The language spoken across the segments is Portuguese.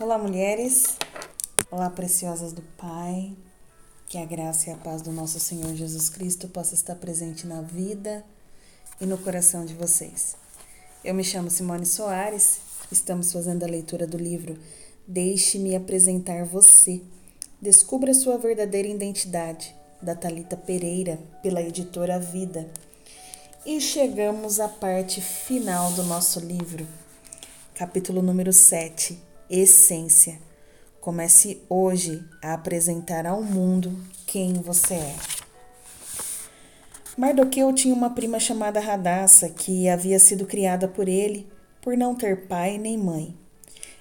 Olá, mulheres. Olá, preciosas do Pai. Que a graça e a paz do nosso Senhor Jesus Cristo possa estar presente na vida e no coração de vocês. Eu me chamo Simone Soares. Estamos fazendo a leitura do livro Deixe-me apresentar você. Descubra sua verdadeira identidade, da Talita Pereira, pela editora Vida. E chegamos à parte final do nosso livro, capítulo número 7 essência. Comece hoje a apresentar ao mundo quem você é. Mardoqueu tinha uma prima chamada Radassa que havia sido criada por ele por não ter pai nem mãe.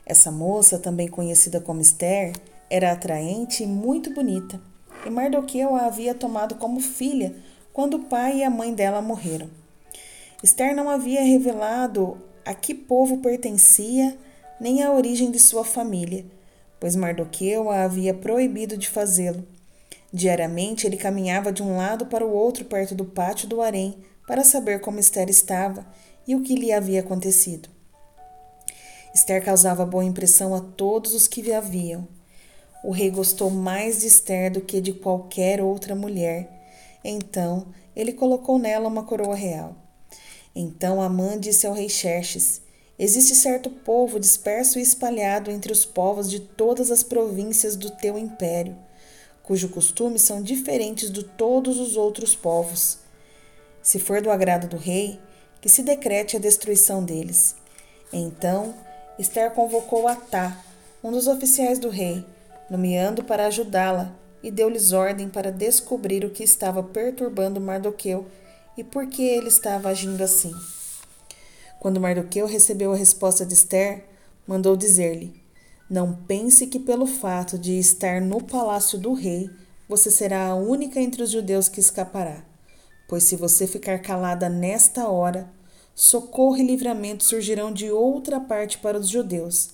Essa moça, também conhecida como Esther, era atraente e muito bonita, e Mardoqueu a havia tomado como filha quando o pai e a mãe dela morreram. Esther não havia revelado a que povo pertencia nem a origem de sua família, pois Mardoqueu a havia proibido de fazê-lo. Diariamente ele caminhava de um lado para o outro perto do pátio do harém para saber como Esther estava e o que lhe havia acontecido. Esther causava boa impressão a todos os que a viam. O rei gostou mais de Esther do que de qualquer outra mulher. Então ele colocou nela uma coroa real. Então Amã disse ao rei Xerxes: Existe certo povo disperso e espalhado entre os povos de todas as províncias do teu império, cujos costumes são diferentes de todos os outros povos. Se for do agrado do rei, que se decrete a destruição deles. Então, Esther convocou Atá, um dos oficiais do rei, nomeando para ajudá-la, e deu-lhes ordem para descobrir o que estava perturbando Mardoqueu e por que ele estava agindo assim. Quando Mardoqueu recebeu a resposta de Esther, mandou dizer-lhe: Não pense que pelo fato de estar no palácio do rei, você será a única entre os judeus que escapará. Pois se você ficar calada nesta hora, socorro e livramento surgirão de outra parte para os judeus,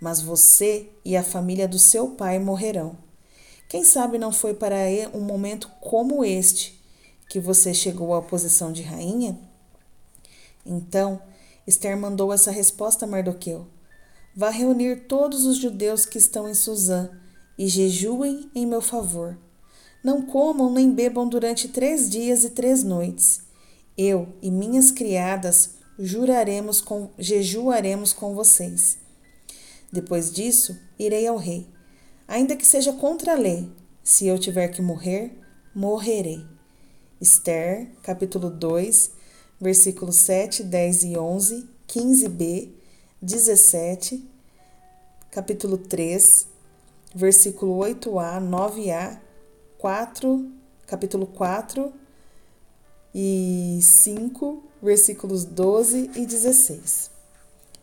mas você e a família do seu pai morrerão. Quem sabe não foi para um momento como este que você chegou à posição de rainha? Então, Esther mandou essa resposta a Mardoqueu: Vá reunir todos os judeus que estão em Suzã e jejuem em meu favor. Não comam nem bebam durante três dias e três noites. Eu e minhas criadas juraremos com, jejuaremos com vocês. Depois disso, irei ao rei. Ainda que seja contra a lei, se eu tiver que morrer, morrerei. Esther, capítulo 2, versículos 7, 10 e 11, 15b, 17, capítulo 3, versículo 8a, 9a, 4, capítulo 4 e 5, versículos 12 e 16.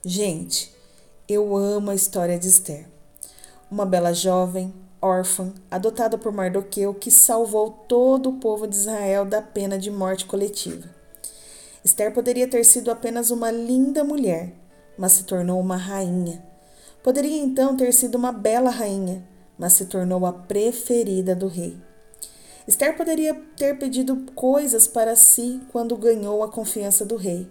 Gente, eu amo a história de Esther. Uma bela jovem, órfã, adotada por Mardoqueu, que salvou todo o povo de Israel da pena de morte coletiva. Esther poderia ter sido apenas uma linda mulher, mas se tornou uma rainha. Poderia então ter sido uma bela rainha, mas se tornou a preferida do rei. Esther poderia ter pedido coisas para si quando ganhou a confiança do rei,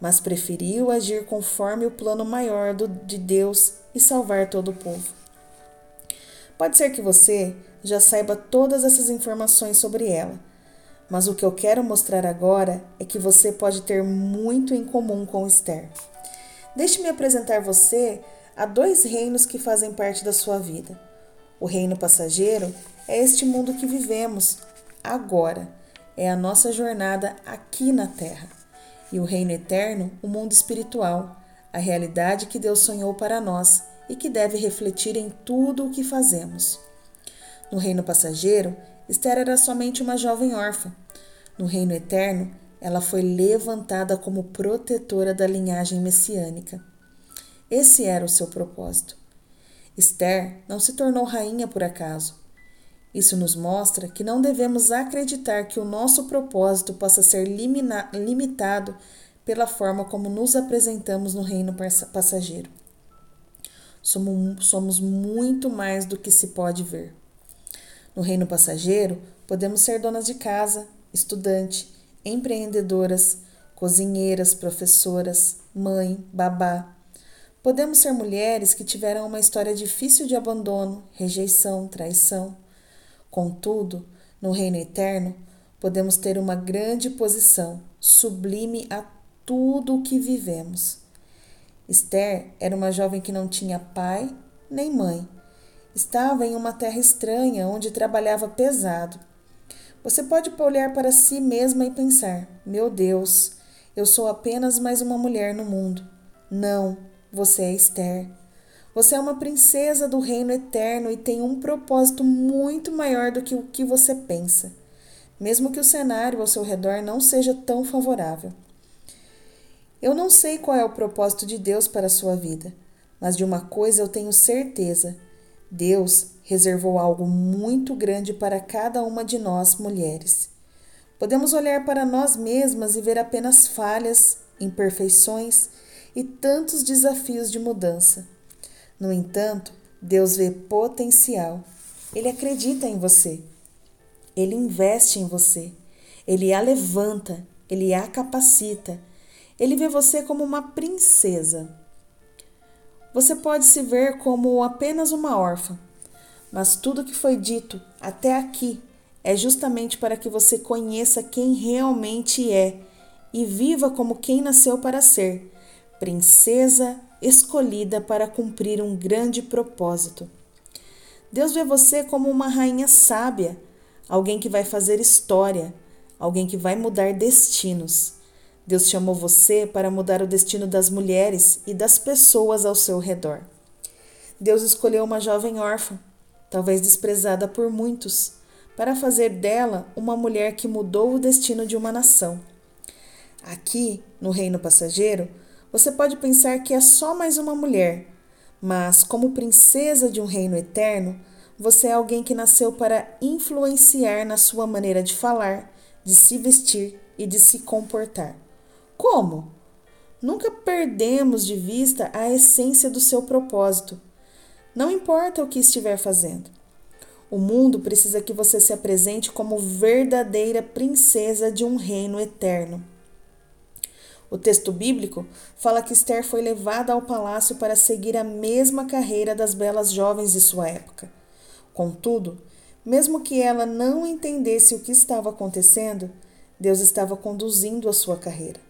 mas preferiu agir conforme o plano maior do, de Deus e salvar todo o povo. Pode ser que você já saiba todas essas informações sobre ela mas o que eu quero mostrar agora é que você pode ter muito em comum com Esther. Deixe-me apresentar você a dois reinos que fazem parte da sua vida. O reino passageiro é este mundo que vivemos agora, é a nossa jornada aqui na Terra. E o reino eterno, o mundo espiritual, a realidade que Deus sonhou para nós e que deve refletir em tudo o que fazemos. No reino passageiro, Esther era somente uma jovem órfã. No reino eterno, ela foi levantada como protetora da linhagem messiânica. Esse era o seu propósito. Esther não se tornou rainha por acaso. Isso nos mostra que não devemos acreditar que o nosso propósito possa ser limitado pela forma como nos apresentamos no reino passageiro. Somos, muito mais do que se pode ver. No reino passageiro, podemos ser donas de casa, estudante, empreendedoras, cozinheiras, professoras, mãe, babá. Podemos ser mulheres que tiveram uma história difícil de abandono, rejeição, traição. Contudo, no reino eterno, podemos ter uma grande posição, sublime a tudo o que vivemos. Esther era uma jovem que não tinha pai nem mãe. Estava em uma terra estranha onde trabalhava pesado. Você pode olhar para si mesma e pensar: meu Deus, eu sou apenas mais uma mulher no mundo. Não, você é Esther. Você é uma princesa do reino eterno e tem um propósito muito maior do que o que você pensa, mesmo que o cenário ao seu redor não seja tão favorável. Eu não sei qual é o propósito de Deus para a sua vida, mas de uma coisa eu tenho certeza: Deus reservou algo muito grande para cada uma de nós mulheres. Podemos olhar para nós mesmas e ver apenas falhas, imperfeições e tantos desafios de mudança. No entanto, Deus vê potencial. Ele acredita em você. Ele investe em você. Ele a levanta. Ele a capacita. Ele vê você como uma princesa. Você pode se ver como apenas uma órfã, mas tudo que foi dito até aqui é justamente para que você conheça quem realmente é e viva como quem nasceu para ser princesa escolhida para cumprir um grande propósito. Deus vê você como uma rainha sábia, alguém que vai fazer história, alguém que vai mudar destinos. Deus chamou você para mudar o destino das mulheres e das pessoas ao seu redor. Deus escolheu uma jovem órfã, talvez desprezada por muitos, para fazer dela uma mulher que mudou o destino de uma nação. Aqui, no reino passageiro, você pode pensar que é só mais uma mulher, mas, como princesa de um reino eterno, você é alguém que nasceu para influenciar na sua maneira de falar, de se vestir e de se comportar. Como? Nunca perdemos de vista a essência do seu propósito. Não importa o que estiver fazendo. O mundo precisa que você se apresente como verdadeira princesa de um reino eterno. O texto bíblico fala que Esther foi levada ao palácio para seguir a mesma carreira das belas jovens de sua época. Contudo, mesmo que ela não entendesse o que estava acontecendo, Deus estava conduzindo a sua carreira.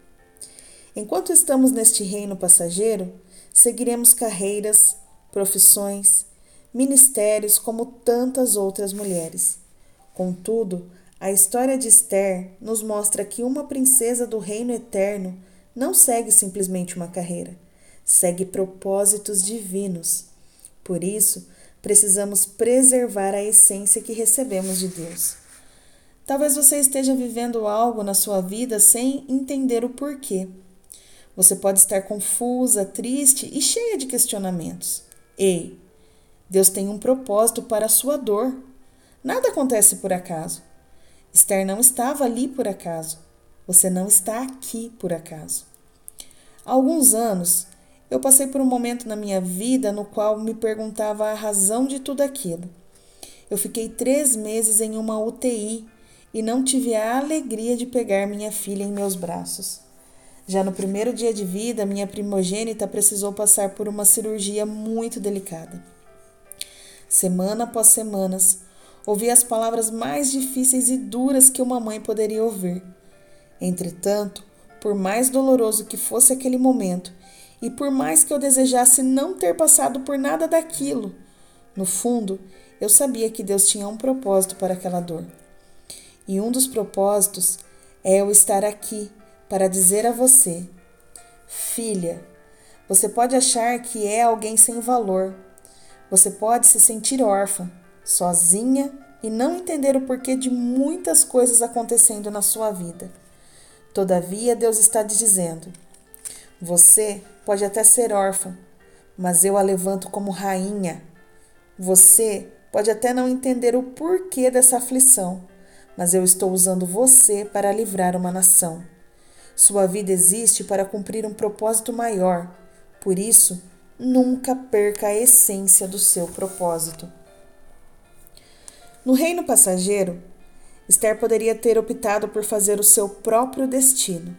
Enquanto estamos neste reino passageiro, seguiremos carreiras, profissões, ministérios como tantas outras mulheres. Contudo, a história de Esther nos mostra que uma princesa do reino eterno não segue simplesmente uma carreira, segue propósitos divinos. Por isso, precisamos preservar a essência que recebemos de Deus. Talvez você esteja vivendo algo na sua vida sem entender o porquê. Você pode estar confusa, triste e cheia de questionamentos. Ei, Deus tem um propósito para a sua dor. Nada acontece por acaso. Esther não estava ali por acaso. Você não está aqui por acaso. Há alguns anos, eu passei por um momento na minha vida no qual me perguntava a razão de tudo aquilo. Eu fiquei três meses em uma UTI e não tive a alegria de pegar minha filha em meus braços. Já no primeiro dia de vida, minha primogênita precisou passar por uma cirurgia muito delicada. Semana após semanas, ouvi as palavras mais difíceis e duras que uma mãe poderia ouvir. Entretanto, por mais doloroso que fosse aquele momento, e por mais que eu desejasse não ter passado por nada daquilo, no fundo, eu sabia que Deus tinha um propósito para aquela dor. E um dos propósitos é eu estar aqui para dizer a você: Filha, você pode achar que é alguém sem valor. Você pode se sentir órfã, sozinha e não entender o porquê de muitas coisas acontecendo na sua vida. Todavia, Deus está te dizendo: Você pode até ser órfã, mas eu a levanto como rainha. Você pode até não entender o porquê dessa aflição, mas eu estou usando você para livrar uma nação. Sua vida existe para cumprir um propósito maior. Por isso, nunca perca a essência do seu propósito. No reino passageiro, Esther poderia ter optado por fazer o seu próprio destino,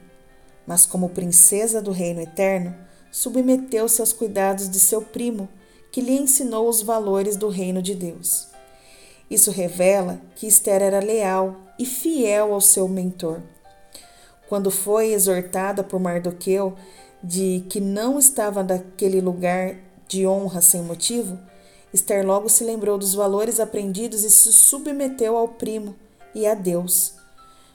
mas, como princesa do reino eterno, submeteu-se aos cuidados de seu primo, que lhe ensinou os valores do reino de Deus. Isso revela que Esther era leal e fiel ao seu mentor. Quando foi exortada por Mardoqueu de que não estava naquele lugar de honra sem motivo, Esther logo se lembrou dos valores aprendidos e se submeteu ao primo e a Deus.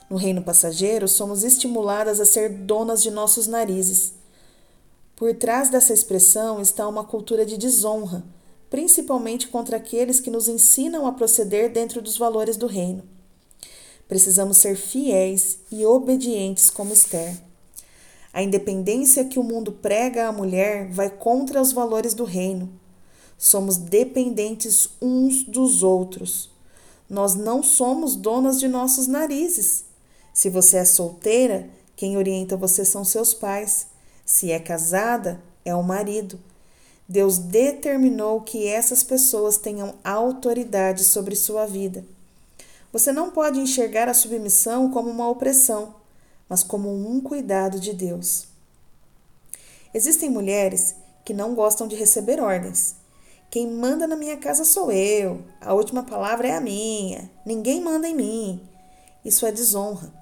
No reino passageiro, somos estimuladas a ser donas de nossos narizes. Por trás dessa expressão está uma cultura de desonra, principalmente contra aqueles que nos ensinam a proceder dentro dos valores do reino. Precisamos ser fiéis e obedientes como Esther. A independência que o mundo prega à mulher vai contra os valores do reino. Somos dependentes uns dos outros. Nós não somos donas de nossos narizes. Se você é solteira, quem orienta você são seus pais. Se é casada, é o marido. Deus determinou que essas pessoas tenham autoridade sobre sua vida. Você não pode enxergar a submissão como uma opressão mas como um cuidado de Deus. Existem mulheres que não gostam de receber ordens. Quem manda na minha casa sou eu, a última palavra é a minha, ninguém manda em mim. Isso é desonra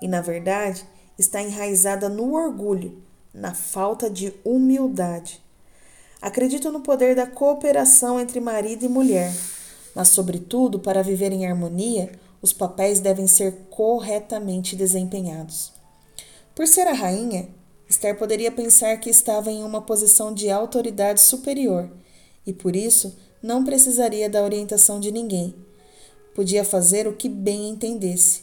e, na verdade, está enraizada no orgulho, na falta de humildade. Acredito no poder da cooperação entre marido e mulher, mas, sobretudo, para viver em harmonia, os papéis devem ser corretamente desempenhados. Por ser a rainha, Esther poderia pensar que estava em uma posição de autoridade superior e por isso não precisaria da orientação de ninguém. Podia fazer o que bem entendesse.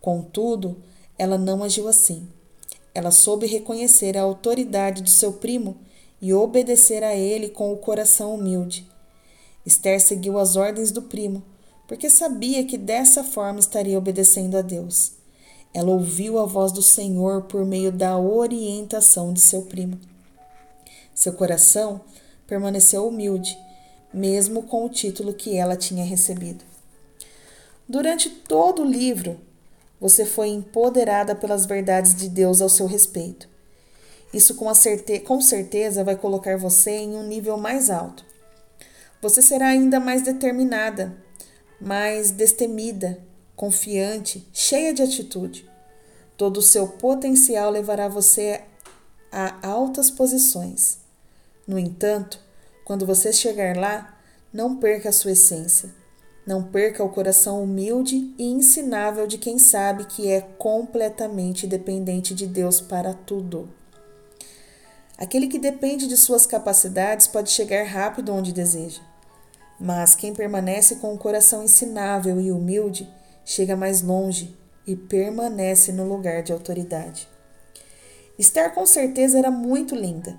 Contudo, ela não agiu assim. Ela soube reconhecer a autoridade do seu primo e obedecer a ele com o coração humilde. Esther seguiu as ordens do primo porque sabia que dessa forma estaria obedecendo a Deus. Ela ouviu a voz do Senhor por meio da orientação de seu primo. Seu coração permaneceu humilde, mesmo com o título que ela tinha recebido. Durante todo o livro, você foi empoderada pelas verdades de Deus ao seu respeito. Isso com, com certeza vai colocar você em um nível mais alto. Você será ainda mais determinada mais destemida, confiante, cheia de atitude. Todo o seu potencial levará você a altas posições. No entanto, quando você chegar lá, não perca a sua essência. Não perca o coração humilde e ensinável de quem sabe que é completamente dependente de Deus para tudo. Aquele que depende de suas capacidades pode chegar rápido onde deseja. Mas quem permanece com o coração ensinável e humilde chega mais longe e permanece no lugar de autoridade. Esther com certeza era muito linda.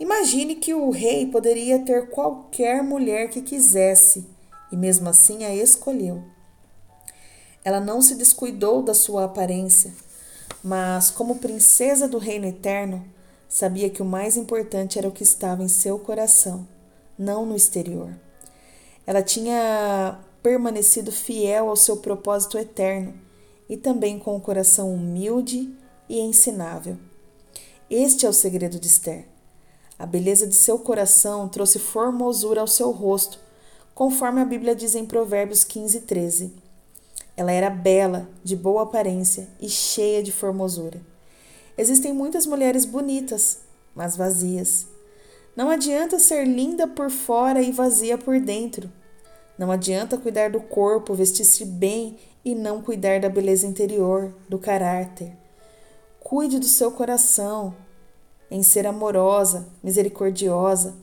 Imagine que o rei poderia ter qualquer mulher que quisesse e mesmo assim a escolheu. Ela não se descuidou da sua aparência, mas, como princesa do reino eterno, sabia que o mais importante era o que estava em seu coração, não no exterior. Ela tinha permanecido fiel ao seu propósito eterno e também com o coração humilde e ensinável. Este é o segredo de Esther. A beleza de seu coração trouxe formosura ao seu rosto, conforme a Bíblia diz em Provérbios 15, 13. Ela era bela, de boa aparência e cheia de formosura. Existem muitas mulheres bonitas, mas vazias. Não adianta ser linda por fora e vazia por dentro. Não adianta cuidar do corpo, vestir-se bem e não cuidar da beleza interior, do caráter. Cuide do seu coração, em ser amorosa, misericordiosa.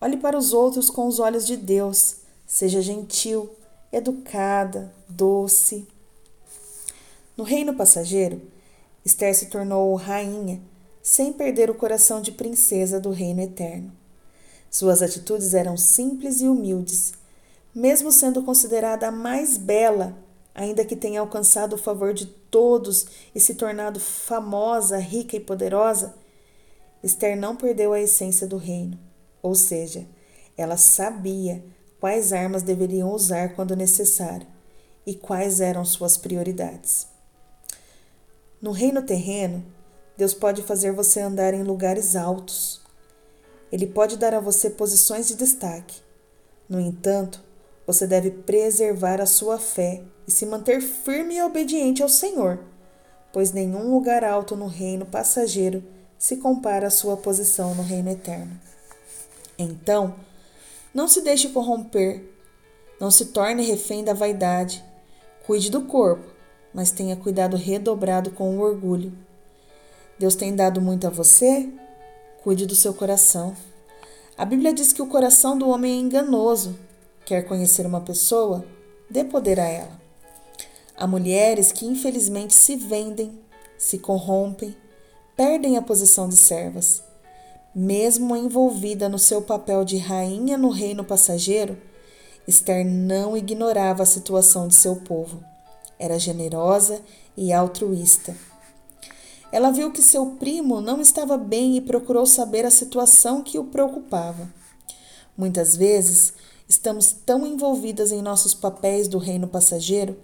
Olhe para os outros com os olhos de Deus. Seja gentil, educada, doce. No reino passageiro, Esther se tornou rainha sem perder o coração de princesa do reino eterno. Suas atitudes eram simples e humildes, mesmo sendo considerada a mais bela, ainda que tenha alcançado o favor de todos e se tornado famosa, rica e poderosa, Esther não perdeu a essência do reino, ou seja, ela sabia quais armas deveriam usar quando necessário e quais eram suas prioridades. No reino terreno, Deus pode fazer você andar em lugares altos, Ele pode dar a você posições de destaque. No entanto, você deve preservar a sua fé e se manter firme e obediente ao Senhor, pois nenhum lugar alto no reino passageiro se compara à sua posição no reino eterno. Então, não se deixe corromper, não se torne refém da vaidade. Cuide do corpo, mas tenha cuidado redobrado com o orgulho. Deus tem dado muito a você? Cuide do seu coração. A Bíblia diz que o coração do homem é enganoso. Quer conhecer uma pessoa? Dê poder a ela. Há mulheres que infelizmente se vendem, se corrompem, perdem a posição de servas. Mesmo envolvida no seu papel de rainha no reino passageiro, Esther não ignorava a situação de seu povo. Era generosa e altruísta. Ela viu que seu primo não estava bem e procurou saber a situação que o preocupava. Muitas vezes, estamos tão envolvidas em nossos papéis do reino passageiro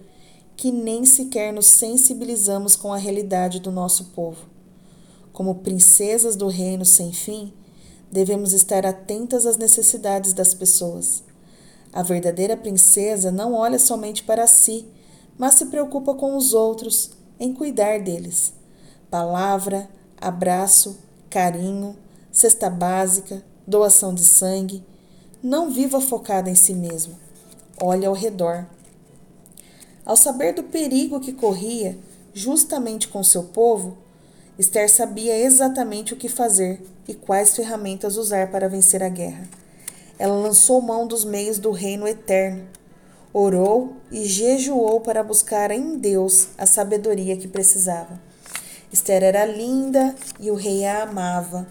que nem sequer nos sensibilizamos com a realidade do nosso povo. Como princesas do reino sem fim, devemos estar atentas às necessidades das pessoas. A verdadeira princesa não olha somente para si, mas se preocupa com os outros, em cuidar deles palavra, abraço, carinho, cesta básica, doação de sangue. Não viva focada em si mesmo. Olhe ao redor. Ao saber do perigo que corria, justamente com seu povo, Esther sabia exatamente o que fazer e quais ferramentas usar para vencer a guerra. Ela lançou mão dos meios do reino eterno, orou e jejuou para buscar em Deus a sabedoria que precisava. Esther era linda e o rei a amava.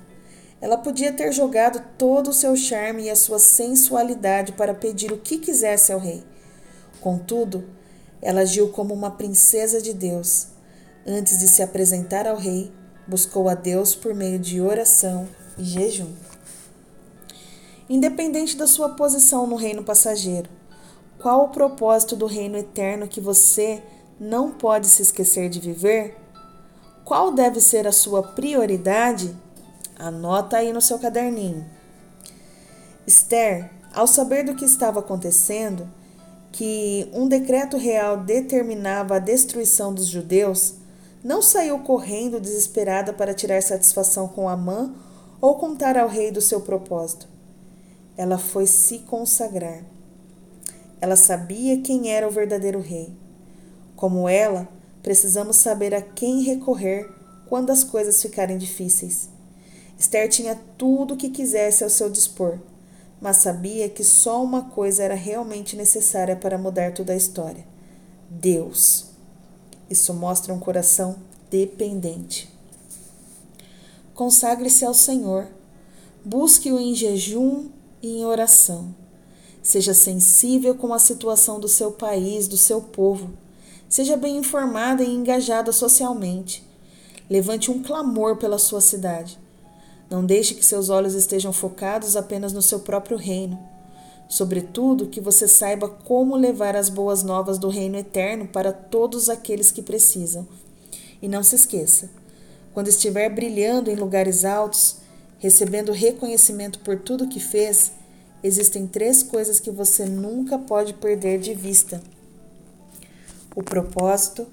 Ela podia ter jogado todo o seu charme e a sua sensualidade para pedir o que quisesse ao rei. Contudo, ela agiu como uma princesa de Deus. Antes de se apresentar ao rei, buscou a Deus por meio de oração e jejum. Independente da sua posição no reino passageiro, qual o propósito do reino eterno que você não pode se esquecer de viver? Qual deve ser a sua prioridade? Anota aí no seu caderninho. Esther, ao saber do que estava acontecendo, que um decreto real determinava a destruição dos judeus, não saiu correndo desesperada para tirar satisfação com Amã ou contar ao rei do seu propósito. Ela foi se consagrar. Ela sabia quem era o verdadeiro rei. Como ela, Precisamos saber a quem recorrer quando as coisas ficarem difíceis. Esther tinha tudo o que quisesse ao seu dispor, mas sabia que só uma coisa era realmente necessária para mudar toda a história: Deus. Isso mostra um coração dependente. Consagre-se ao Senhor. Busque-o em jejum e em oração. Seja sensível com a situação do seu país, do seu povo. Seja bem informada e engajada socialmente. Levante um clamor pela sua cidade. Não deixe que seus olhos estejam focados apenas no seu próprio reino. Sobretudo, que você saiba como levar as boas novas do reino eterno para todos aqueles que precisam. E não se esqueça: quando estiver brilhando em lugares altos, recebendo reconhecimento por tudo que fez, existem três coisas que você nunca pode perder de vista o propósito,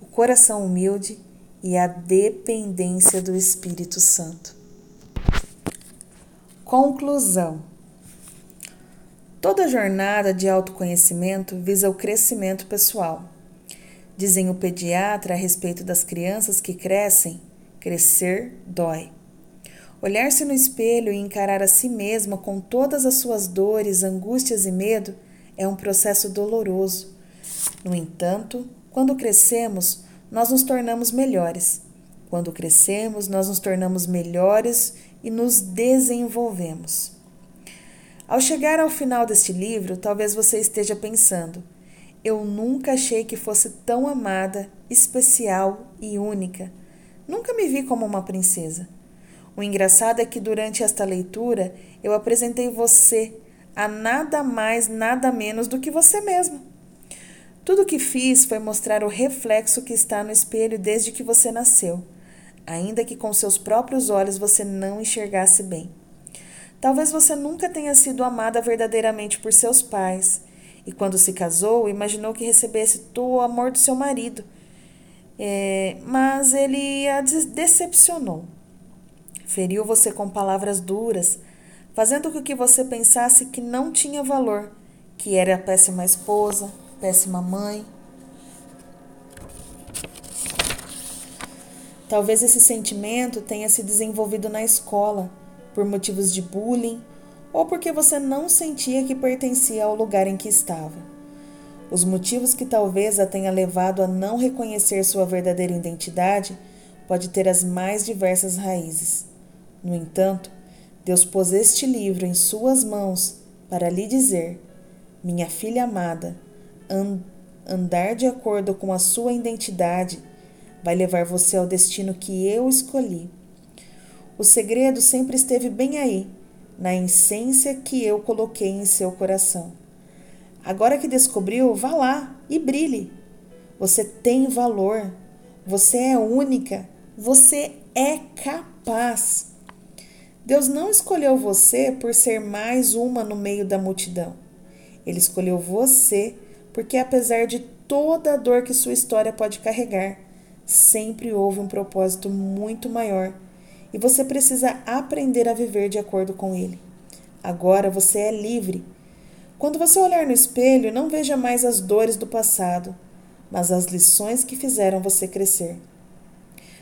o coração humilde e a dependência do Espírito Santo. Conclusão: Toda jornada de autoconhecimento visa o crescimento pessoal. Dizem o pediatra a respeito das crianças que crescem: crescer dói. Olhar-se no espelho e encarar a si mesma com todas as suas dores, angústias e medo é um processo doloroso no entanto, quando crescemos, nós nos tornamos melhores. Quando crescemos, nós nos tornamos melhores e nos desenvolvemos. Ao chegar ao final deste livro, talvez você esteja pensando: eu nunca achei que fosse tão amada, especial e única. Nunca me vi como uma princesa. O engraçado é que durante esta leitura eu apresentei você a nada mais, nada menos do que você mesmo. Tudo o que fiz foi mostrar o reflexo que está no espelho desde que você nasceu, ainda que com seus próprios olhos você não enxergasse bem. Talvez você nunca tenha sido amada verdadeiramente por seus pais e, quando se casou, imaginou que recebesse o amor do seu marido. É, mas ele a decepcionou. Feriu você com palavras duras, fazendo com que você pensasse que não tinha valor, que era péssima esposa, péssima mãe. Talvez esse sentimento tenha se desenvolvido na escola por motivos de bullying ou porque você não sentia que pertencia ao lugar em que estava. Os motivos que talvez a tenha levado a não reconhecer sua verdadeira identidade pode ter as mais diversas raízes. No entanto, Deus pôs este livro em suas mãos para lhe dizer: Minha filha amada, andar de acordo com a sua identidade vai levar você ao destino que eu escolhi. O segredo sempre esteve bem aí, na essência que eu coloquei em seu coração. Agora que descobriu, vá lá e brilhe. Você tem valor. Você é única. Você é capaz. Deus não escolheu você por ser mais uma no meio da multidão. Ele escolheu você porque, apesar de toda a dor que sua história pode carregar, sempre houve um propósito muito maior e você precisa aprender a viver de acordo com ele. Agora você é livre. Quando você olhar no espelho, não veja mais as dores do passado, mas as lições que fizeram você crescer.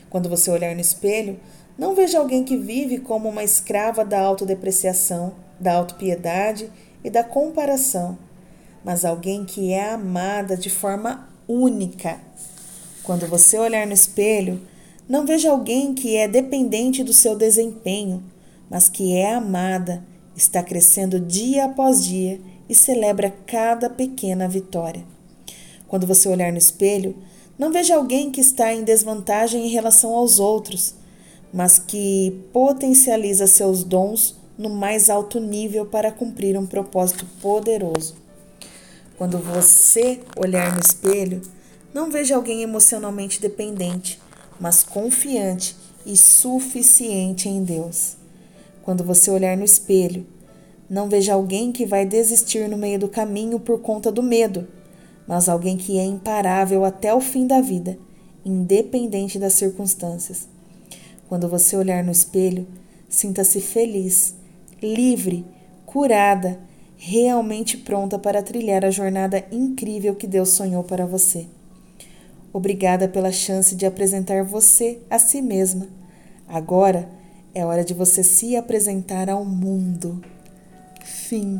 Quando você olhar no espelho, não veja alguém que vive como uma escrava da autodepreciação, da autopiedade e da comparação, mas alguém que é amada de forma única. Quando você olhar no espelho, não veja alguém que é dependente do seu desempenho, mas que é amada, está crescendo dia após dia e celebra cada pequena vitória. Quando você olhar no espelho, não veja alguém que está em desvantagem em relação aos outros, mas que potencializa seus dons no mais alto nível para cumprir um propósito poderoso. Quando você olhar no espelho, não veja alguém emocionalmente dependente, mas confiante e suficiente em Deus. Quando você olhar no espelho, não veja alguém que vai desistir no meio do caminho por conta do medo, mas alguém que é imparável até o fim da vida, independente das circunstâncias. Quando você olhar no espelho, sinta-se feliz, livre, curada, realmente pronta para trilhar a jornada incrível que Deus sonhou para você. Obrigada pela chance de apresentar você a si mesma. Agora é hora de você se apresentar ao mundo. Fim.